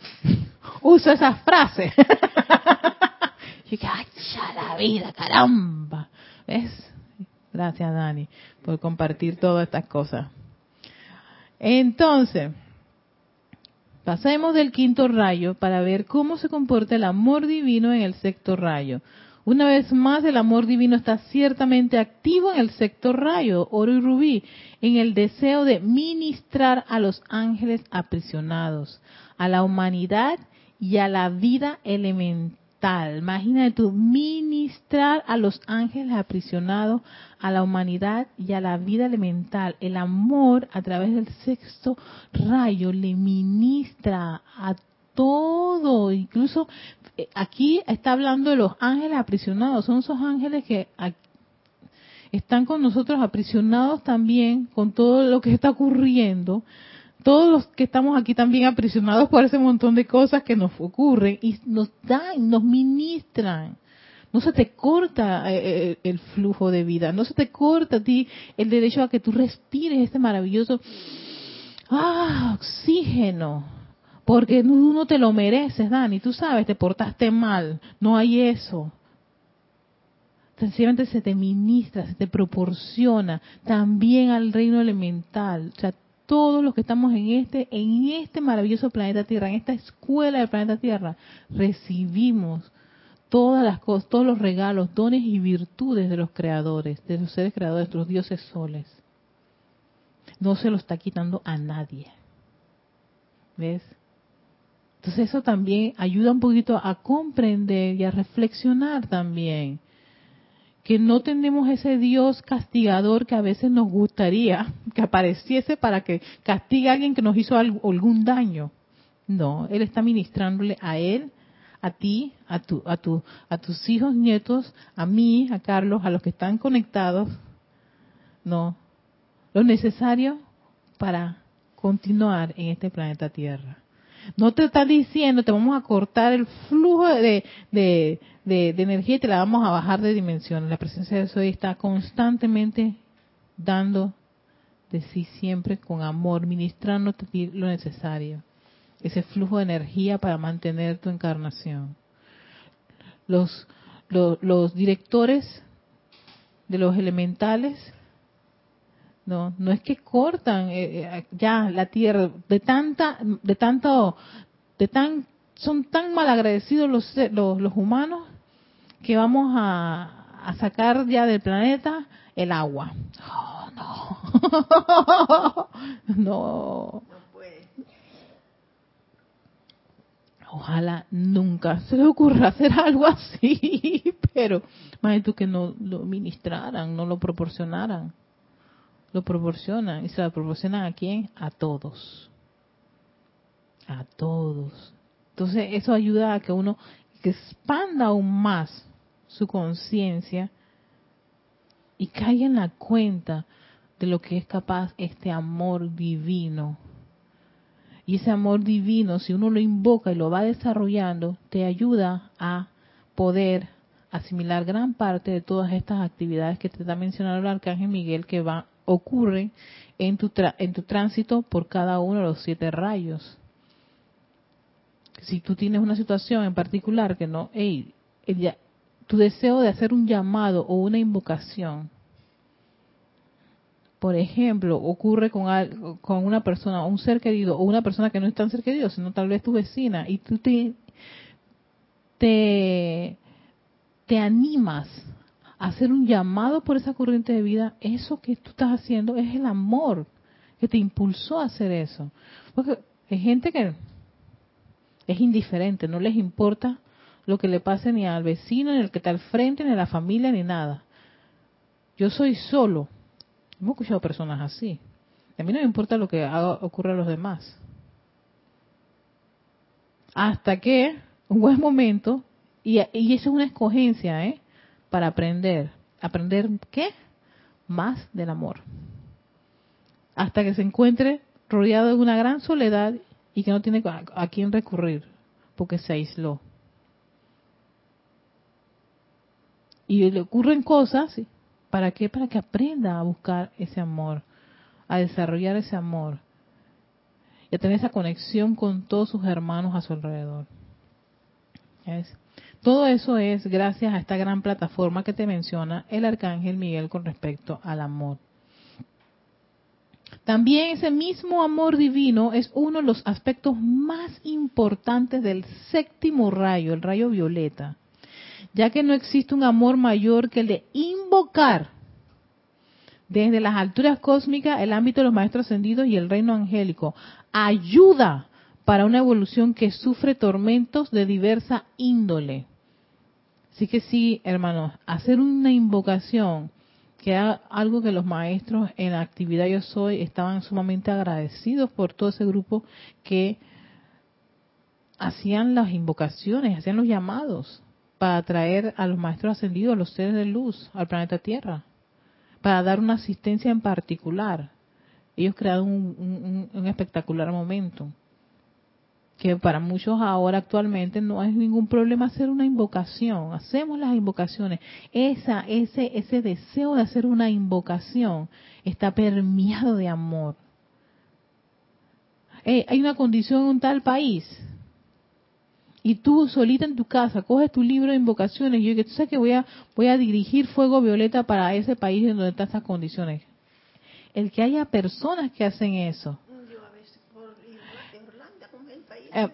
uso esas frases. y dije, ¡ay, la vida, caramba! ¿Ves? Gracias, Dani, por compartir todas estas cosas. Entonces, pasemos del quinto rayo para ver cómo se comporta el amor divino en el sexto rayo. Una vez más, el amor divino está ciertamente activo en el sexto rayo, oro y rubí, en el deseo de ministrar a los ángeles aprisionados, a la humanidad y a la vida elemental. Imagínate tú, ministrar a los ángeles aprisionados, a la humanidad y a la vida elemental. El amor a través del sexto rayo le ministra a todo, incluso eh, aquí está hablando de los ángeles aprisionados, son esos ángeles que están con nosotros aprisionados también con todo lo que está ocurriendo, todos los que estamos aquí también aprisionados por ese montón de cosas que nos ocurren y nos dan, nos ministran. No se te corta eh, eh, el flujo de vida, no se te corta a ti el derecho a que tú respires este maravilloso ah, oxígeno, porque no te lo mereces, Dani, tú sabes, te portaste mal, no hay eso. Sencillamente se te ministra, se te proporciona también al reino elemental. O sea, todos los que estamos en este, en este maravilloso planeta Tierra, en esta escuela del planeta Tierra, recibimos todas las cosas, todos los regalos, dones y virtudes de los creadores, de los seres creadores, de los dioses soles. No se lo está quitando a nadie. ¿Ves? Entonces eso también ayuda un poquito a comprender y a reflexionar también que no tenemos ese Dios castigador que a veces nos gustaría que apareciese para que castigue a alguien que nos hizo algún daño. No, Él está ministrándole a Él, a ti, a, tu, a, tu, a tus hijos, nietos, a mí, a Carlos, a los que están conectados. No, lo necesario para continuar en este planeta Tierra. No te está diciendo, te vamos a cortar el flujo de, de, energía y te la vamos a bajar de dimensión. La presencia de Soy está constantemente dando de sí siempre con amor, ministrándote lo necesario. Ese flujo de energía para mantener tu encarnación. Los, los, los directores de los elementales no, no es que cortan eh, eh, ya la tierra de tanta, de tanto, de tan, son tan mal agradecidos los, los, los humanos que vamos a, a, sacar ya del planeta el agua. Oh, no. Ojalá nunca se le ocurra hacer algo así, pero imagínate que no lo ministraran, no lo proporcionaran. Lo proporcionan y se lo proporcionan a quién? A todos. A todos. Entonces eso ayuda a que uno expanda aún más su conciencia y caiga en la cuenta de lo que es capaz este amor divino. Y ese amor divino, si uno lo invoca y lo va desarrollando, te ayuda a poder asimilar gran parte de todas estas actividades que te está mencionando el arcángel Miguel que va ocurren en tu en tu tránsito por cada uno de los siete rayos. Si tú tienes una situación en particular que no, hey, tu deseo de hacer un llamado o una invocación por ejemplo, ocurre con, con una persona, un ser querido, o una persona que no es tan ser querido, sino tal vez tu vecina, y tú te, te, te animas hacer un llamado por esa corriente de vida, eso que tú estás haciendo es el amor que te impulsó a hacer eso. Porque hay gente que es indiferente, no les importa lo que le pase ni al vecino, ni al que está al frente, ni a la familia, ni nada. Yo soy solo, Hemos escuchado personas así. A mí no me importa lo que ocurra a los demás. Hasta que un buen momento, y, y eso es una escogencia, ¿eh? Para aprender. ¿Aprender qué? Más del amor. Hasta que se encuentre rodeado de una gran soledad y que no tiene a, quién recurrir, porque se aisló. Y le ocurren cosas ¿Para qué? Para que aprenda a buscar ese amor, a desarrollar ese amor y a tener esa conexión con todos sus hermanos a su alrededor. Todo eso es gracias a esta gran plataforma que te menciona el arcángel Miguel con respecto al amor. También ese mismo amor divino es uno de los aspectos más importantes del séptimo rayo, el rayo violeta ya que no existe un amor mayor que el de invocar desde las alturas cósmicas el ámbito de los maestros ascendidos y el reino angélico. Ayuda para una evolución que sufre tormentos de diversa índole. Así que sí, hermanos, hacer una invocación, que era algo que los maestros en la actividad Yo Soy estaban sumamente agradecidos por todo ese grupo que hacían las invocaciones, hacían los llamados para traer a los maestros ascendidos, a los seres de luz, al planeta Tierra, para dar una asistencia en particular. Ellos crearon un, espectacular momento, que para muchos ahora actualmente no es ningún problema hacer una invocación. Hacemos las invocaciones. Esa, ese, ese deseo de hacer una invocación está permeado de amor. hay una condición en un tal país y tú solita en tu casa coges tu libro de invocaciones y yo que tú sabes que voy a voy a dirigir fuego violeta para ese país en donde están esas condiciones el que haya personas que hacen eso eh,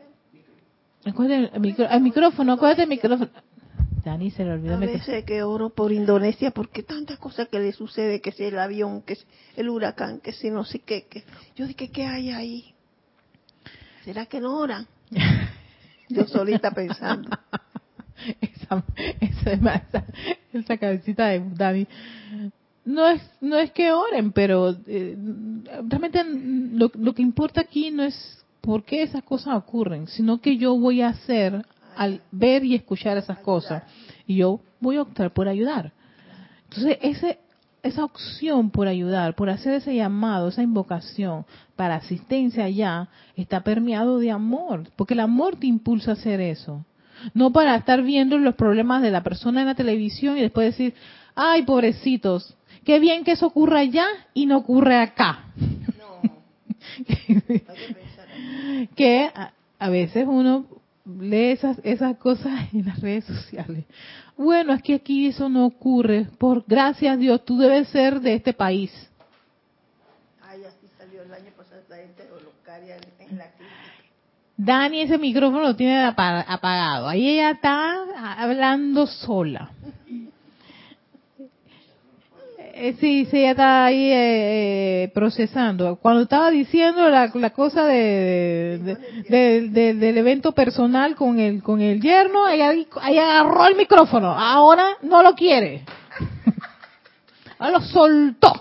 el, micrófono acuérdate el micrófono Dani se le olvidó a veces que oro por Indonesia porque tantas cosas que le sucede que si el avión que si el huracán que si no sé qué que yo dije qué hay ahí será que no oran Yo solita pensando. esa, esa, esa, cabecita de Dani. No es, no es que oren, pero eh, realmente lo, lo que importa aquí no es por qué esas cosas ocurren, sino que yo voy a hacer al ver y escuchar esas cosas. Y yo voy a optar por ayudar. Entonces, ese, esa opción por ayudar, por hacer ese llamado, esa invocación para asistencia allá, está permeado de amor, porque el amor te impulsa a hacer eso. No para estar viendo los problemas de la persona en la televisión y después decir, ay, pobrecitos, qué bien que eso ocurra allá y no ocurre acá. No. que a, veces uno lee esas, esas cosas en las redes sociales bueno, es que aquí eso no ocurre. Por gracias a Dios, tú debes ser de este país. Ay, así salió el año pasado la gente en la crítica. Dani ese micrófono lo tiene apagado. Ahí ella está hablando sola. eh, sí, sí, ella está ahí eh, procesando. Cuando estaba diciendo la, cosa de, del evento personal con el con el yerno, ella, ella agarró el micrófono. Ahora no lo quiere. Ahora lo soltó.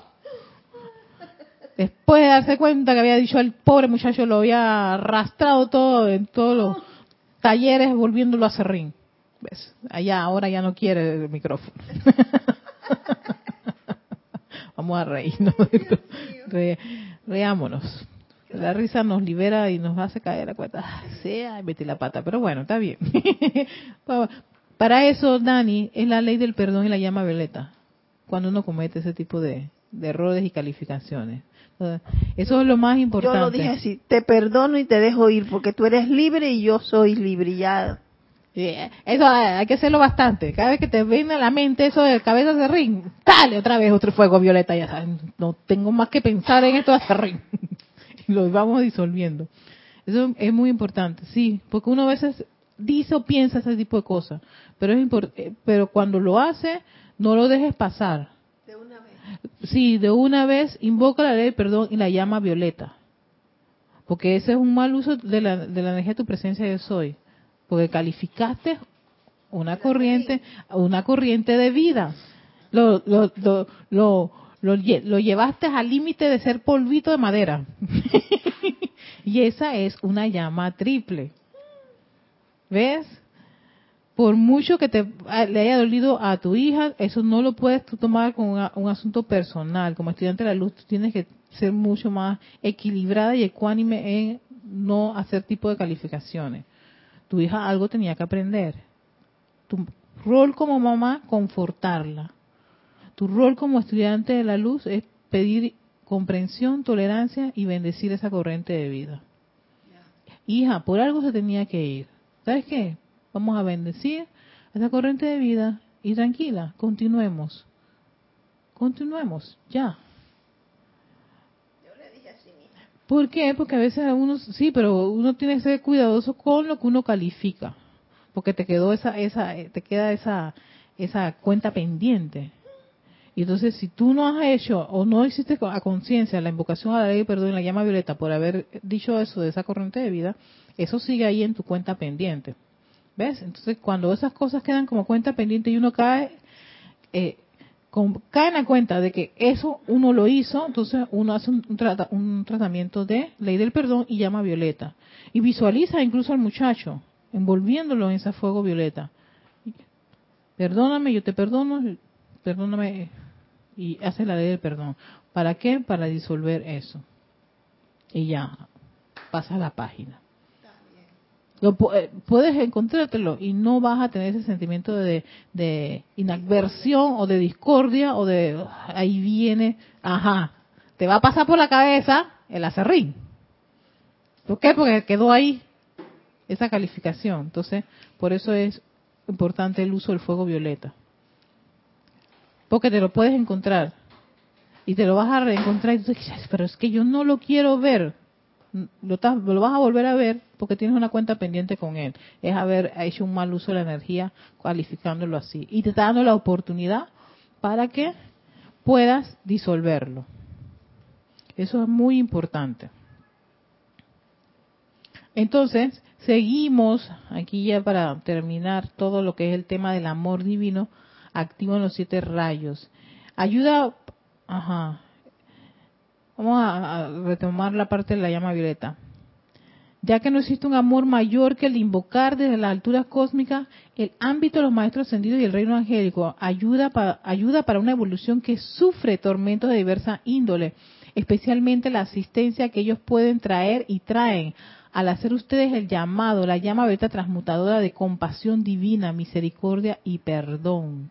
Después de darse cuenta que había dicho el pobre muchacho, lo había arrastrado todo en todos los talleres volviéndolo a serrín. ¿Ves? Allá ahora ya no quiere el micrófono. Vamos a reírnos. Re, reámonos. La risa nos libera y nos hace caer la cuenta. Sea, metí la pata. Pero bueno, está bien. Para eso, Dani, es la ley del perdón y la llama violeta. Cuando uno comete ese tipo de, de errores y calificaciones. Eso es lo más importante. Yo lo dije así, te perdono y te dejo ir porque tú eres libre y yo soy libre ya. Eso hay que hacerlo bastante. Cada vez que te viene a la mente eso de cabeza de ring, dale otra vez otro fuego violeta. Ya sabes, no tengo más que pensar en esto de ring. y lo vamos disolviendo. Eso es muy importante, sí, porque uno a veces dice o piensa ese tipo de cosas, pero es eh, pero cuando lo hace, no lo dejes pasar. De una vez. Sí, de una vez invoca la ley perdón y la llama violeta. Porque ese es un mal uso de la, de la energía de tu presencia de soy porque calificaste una corriente, una corriente de vida. Lo, lo, lo, lo, llevaste al límite de ser polvito de madera. y esa es una llama triple. ¿Ves? Por mucho que te le haya dolido a tu hija, eso no lo puedes tú tomar como un asunto personal. Como estudiante de la luz, tú tienes que ser mucho más equilibrada y ecuánime en no hacer tipo de calificaciones tu hija algo tenía que aprender. Tu rol como mamá, confortarla. Tu rol como estudiante de la luz es pedir comprensión, tolerancia y bendecir esa corriente de vida. Hija, por algo se tenía que ir. ¿Sabes qué? Vamos a bendecir esa corriente de vida y tranquila, continuemos. Continuemos, ya. ¿Por qué? Porque a veces uno, sí, pero uno tiene que ser cuidadoso con lo que uno califica, porque te quedó esa, esa, te queda esa, esa cuenta pendiente. Y entonces, si tú no has hecho o no hiciste a conciencia la invocación a la ley, perdón, la llama violeta por haber dicho eso de esa corriente de vida, eso sigue ahí en tu cuenta pendiente. ¿Ves? Entonces, cuando esas cosas quedan como cuenta pendiente y uno cae, eh, caen a cuenta de que eso uno lo hizo, entonces uno hace un, un tratamiento de ley del perdón y llama violeta. Y visualiza incluso al muchacho, envolviéndolo en ese fuego violeta. Perdóname, yo te perdono, perdóname, y hace la ley del perdón. ¿Para qué? Para disolver eso. Y ya, pasa la página. Lo, eh, puedes encontrártelo y no vas a tener ese sentimiento de, de inadversión o de discordia o de ahí viene, ajá, te va a pasar por la cabeza el acerrín. ¿Por qué? Porque quedó ahí esa calificación. Entonces, por eso es importante el uso del fuego violeta. Porque te lo puedes encontrar y te lo vas a reencontrar y tú dices, pero es que yo no lo quiero ver lo, lo, vas a volver a ver porque tienes una cuenta pendiente con él. Es haber hecho un mal uso de la energía cualificándolo así. Y te está dando la oportunidad para que puedas disolverlo. Eso es muy importante. Entonces, seguimos aquí ya para terminar todo lo que es el tema del amor divino activo en los siete rayos. Ayuda, ajá, Vamos a, retomar la parte de la llama violeta. Ya que no existe un amor mayor que el invocar desde las alturas cósmicas, el ámbito de los maestros ascendidos y el reino angélico ayuda para, ayuda para una evolución que sufre tormentos de diversa índole, especialmente la asistencia que ellos pueden traer y traen al hacer ustedes el llamado, la llama violeta transmutadora de compasión divina, misericordia y perdón.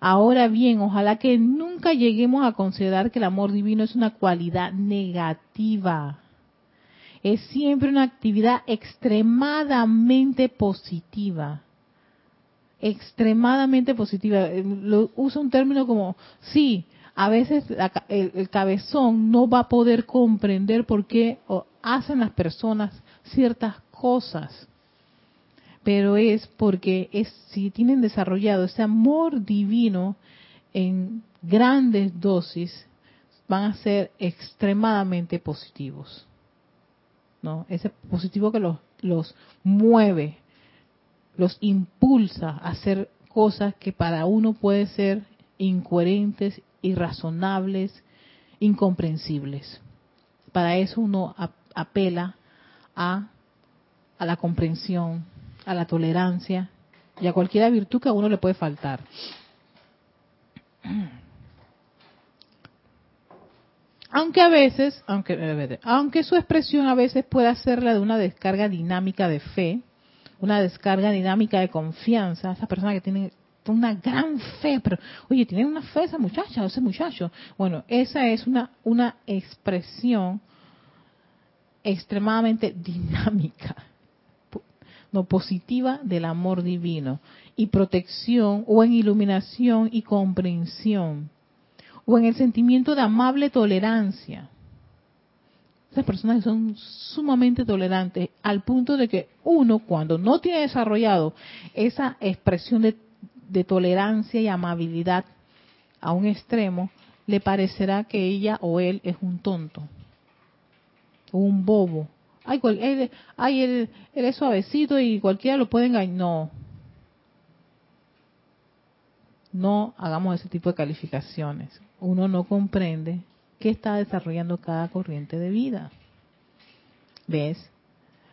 Ahora bien, ojalá que nunca lleguemos a considerar que el amor divino es una cualidad negativa. Es siempre una actividad extremadamente positiva. Extremadamente positiva. Eh, lo uso un término como, sí, a veces el, cabezón no va a poder comprender por qué hacen las personas ciertas cosas pero es porque es, si tienen desarrollado ese amor divino, en grandes dosis van a ser extremadamente positivos. ¿no? Ese positivo que los, mueve, los impulsa a hacer cosas que para uno puede ser incoherentes, irrazonables, incomprensibles. Para eso uno apela a, a la comprensión, a la tolerancia y a cualquier virtud que a uno le puede faltar. Aunque a veces, aunque, aunque su expresión a veces pueda ser la de una descarga dinámica de fe, una descarga dinámica de confianza, esa persona que tiene una gran fe, pero oye, tiene una fe esa muchacha ese muchacho. Bueno, esa es una, una expresión extremadamente dinámica, positiva del amor divino y protección o en iluminación y comprensión o en el sentimiento de amable tolerancia. Esas personas son sumamente tolerantes al punto de que uno cuando no tiene desarrollado esa expresión de tolerancia y amabilidad a un extremo, le parecerá que ella o él es un tonto o un bobo. Ay, él, ay él, es suavecito y cualquiera lo puede engañar. No. No hagamos ese tipo de calificaciones uno no comprende qué está desarrollando cada corriente de vida. ¿Ves?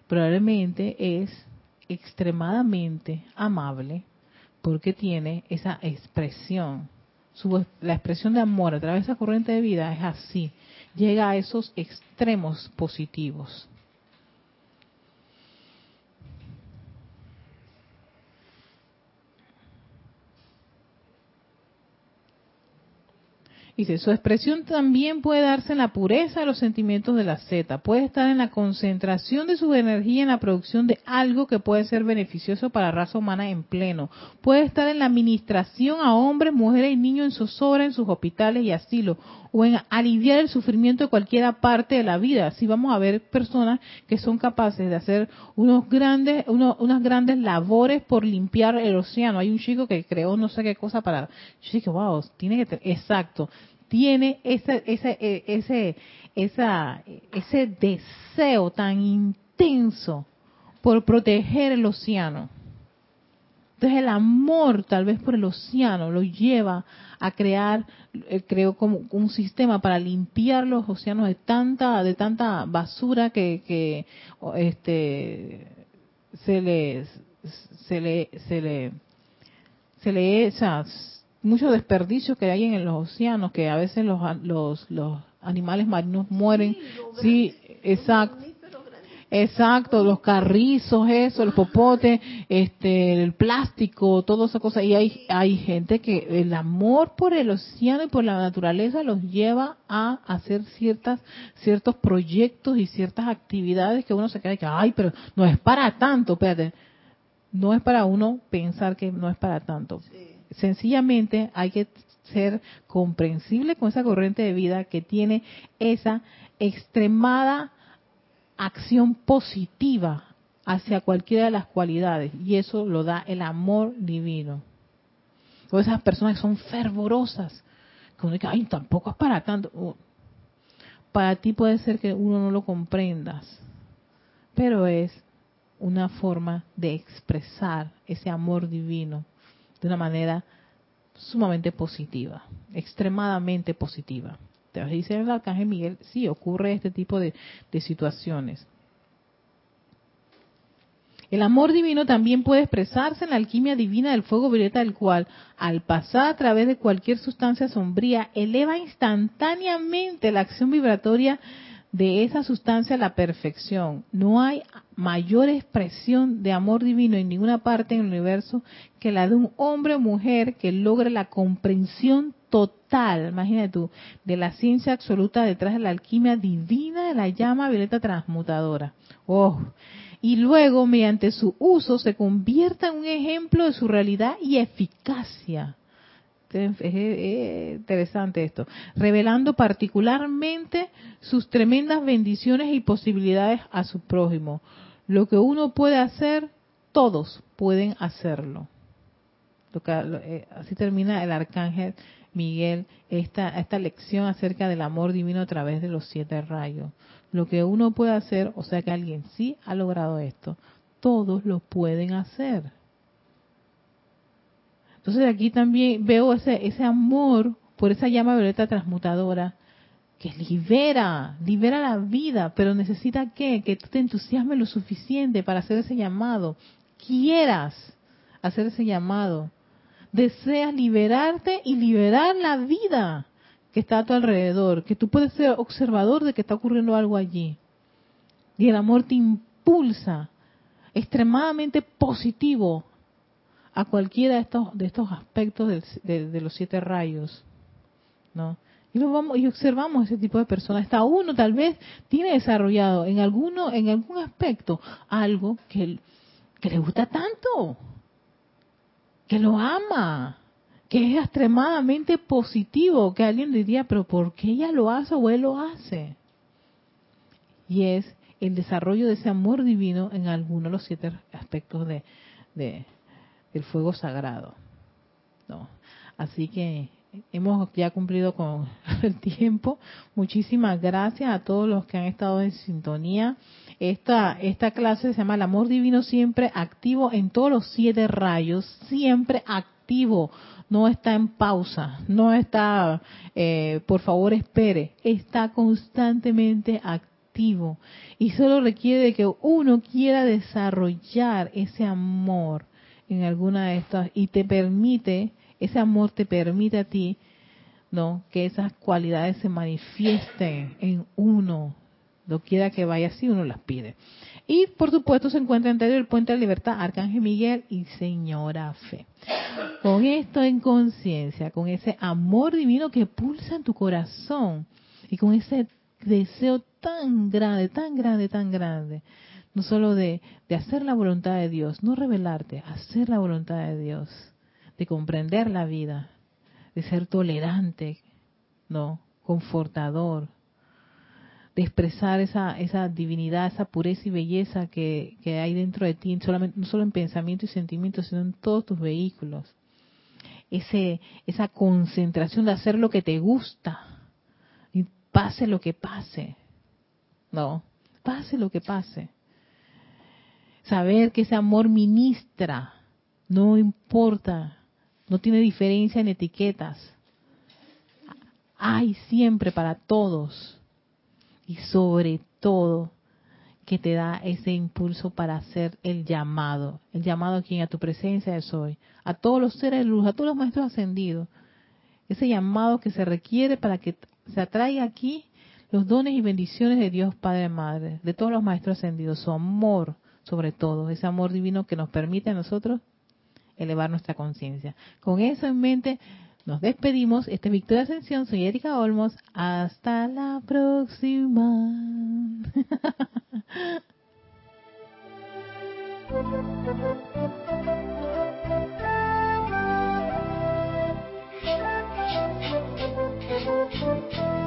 Probablemente es extremadamente amable porque tiene esa expresión. la expresión de amor a través de esa corriente de vida es así. Llega a esos extremos positivos. Dice, su expresión también puede darse en la pureza de los sentimientos de la zeta, puede estar en la concentración de su energía en la producción de algo que puede ser beneficioso para la raza humana en pleno, puede estar en la administración a hombres, mujeres y niños en zozobra en sus hospitales y asilos, o en aliviar el sufrimiento de cualquier parte de la vida. Si vamos a ver personas que son capaces de hacer unos grandes, unas grandes labores por limpiar el océano. Hay un chico que creó no sé qué cosa para, yo dije, wow, tiene que, exacto, tiene ese, ese, e, ese, esa, ese deseo tan intenso por proteger el océano. Entonces el amor tal vez por el océano lo lleva a crear, eh, creo como un sistema para limpiar los océanos de tanta, de tanta basura que, que este se le se le se le se le esas muchos desperdicios que hay en los océanos, que a veces los, los, los animales marinos mueren. Sí, exacto. Exacto, los carrizos, eso, los popotes, este, el plástico, toda esa cosa. Y hay, hay gente que el amor por el océano y por la naturaleza los lleva a hacer ciertas, ciertos proyectos y ciertas actividades que uno se queda que, ay, pero no es para tanto, espérate. No es para uno pensar que no es para tanto sencillamente hay que ser comprensible con esa corriente de vida que tiene esa extremada acción positiva hacia cualquiera de las cualidades y eso lo da el amor divino. O esas personas que son fervorosas, que uno dice, ay, tampoco es para tanto. Uh, para ti puede ser que uno no lo comprendas, pero es una forma de expresar ese amor divino de una manera sumamente positiva, extremadamente positiva. Te dice el arcángel Miguel, sí, ocurre este tipo de, de situaciones. El amor divino también puede expresarse en la alquimia divina del fuego violeta, el cual, al pasar a través de cualquier sustancia sombría, eleva instantáneamente la acción vibratoria de esa sustancia la perfección. No hay mayor expresión de amor divino en ninguna parte en el universo que la de un hombre o mujer que logre la comprensión total, imagínate tú, de la ciencia absoluta detrás de la alquimia divina de la llama violeta transmutadora. Oh, y luego mediante su uso se convierta en un ejemplo de su realidad y eficacia es interesante esto, revelando particularmente sus tremendas bendiciones y posibilidades a su prójimo. Lo que uno puede hacer, todos pueden hacerlo. Eh, así termina el arcángel Miguel, esta, esta lección acerca del amor divino a través de los siete rayos. Lo que uno puede hacer, o sea que alguien sí ha logrado esto, todos lo pueden hacer. Entonces aquí también veo ese, ese amor por esa llama violeta transmutadora que libera, libera la vida, pero necesita que, que tú te entusiasmes lo suficiente para hacer ese llamado, quieras hacer ese llamado, deseas liberarte y liberar la vida que está a tu alrededor, que tú puedes ser observador de que está ocurriendo algo allí. Y el amor te impulsa extremadamente positivo a cualquiera de estos, de estos aspectos de, de los siete rayos. ¿no? Y, lo vamos, y observamos ese tipo de personas. Hasta uno tal vez tiene desarrollado en, alguno, en algún aspecto algo que, que le gusta tanto, que lo ama, que es extremadamente positivo, que alguien diría, pero ¿por qué ella lo hace o él lo hace? Y es el desarrollo de ese amor divino en alguno de los siete aspectos de, de del fuego sagrado. ¿no? Así que hemos ya cumplido con el tiempo. Muchísimas gracias a todos los que han estado en sintonía. Esta, esta clase se llama El amor divino siempre activo en todos los siete rayos, siempre activo. No está en pausa, no está, eh, por favor espere, está constantemente activo. Y solo requiere que uno quiera desarrollar ese amor en alguna de estas y te permite ese amor te permite a ti, ¿no? Que esas cualidades se manifiesten en uno, lo quiera que vaya así, uno las pide. Y por supuesto se encuentra entre el Puente de Libertad, Arcángel Miguel y Señora Fe. Con esto en conciencia, con ese amor divino que pulsa en tu corazón y con ese deseo tan grande, tan grande, tan grande, no solo de, hacer la voluntad de Dios, no revelarte, hacer la voluntad de Dios de comprender la vida, de ser tolerante, no, confortador, de expresar esa, esa divinidad, esa pureza y belleza que, hay dentro de ti, solamente, no solo en pensamiento y sentimiento, sino en todos tus vehículos. Ese, esa concentración de hacer lo que te gusta, pase lo que pase. No, pase lo que pase. Saber que ese amor ministra, no importa no tiene diferencia en etiquetas. Hay siempre para todos. Y sobre todo, que te da ese impulso para hacer el llamado. El llamado a quien a tu presencia es hoy. A todos los seres de luz, a todos los maestros ascendidos. Ese llamado que se requiere para que se atraiga aquí los dones y bendiciones de Dios Padre Madre, de todos los maestros ascendidos, su amor sobre todo, ese amor divino que nos permite a nosotros elevar nuestra conciencia. Con eso en mente, nos despedimos. Este es Victoria Ascensión, soy Erika Olmos. Hasta la próxima. Thank you.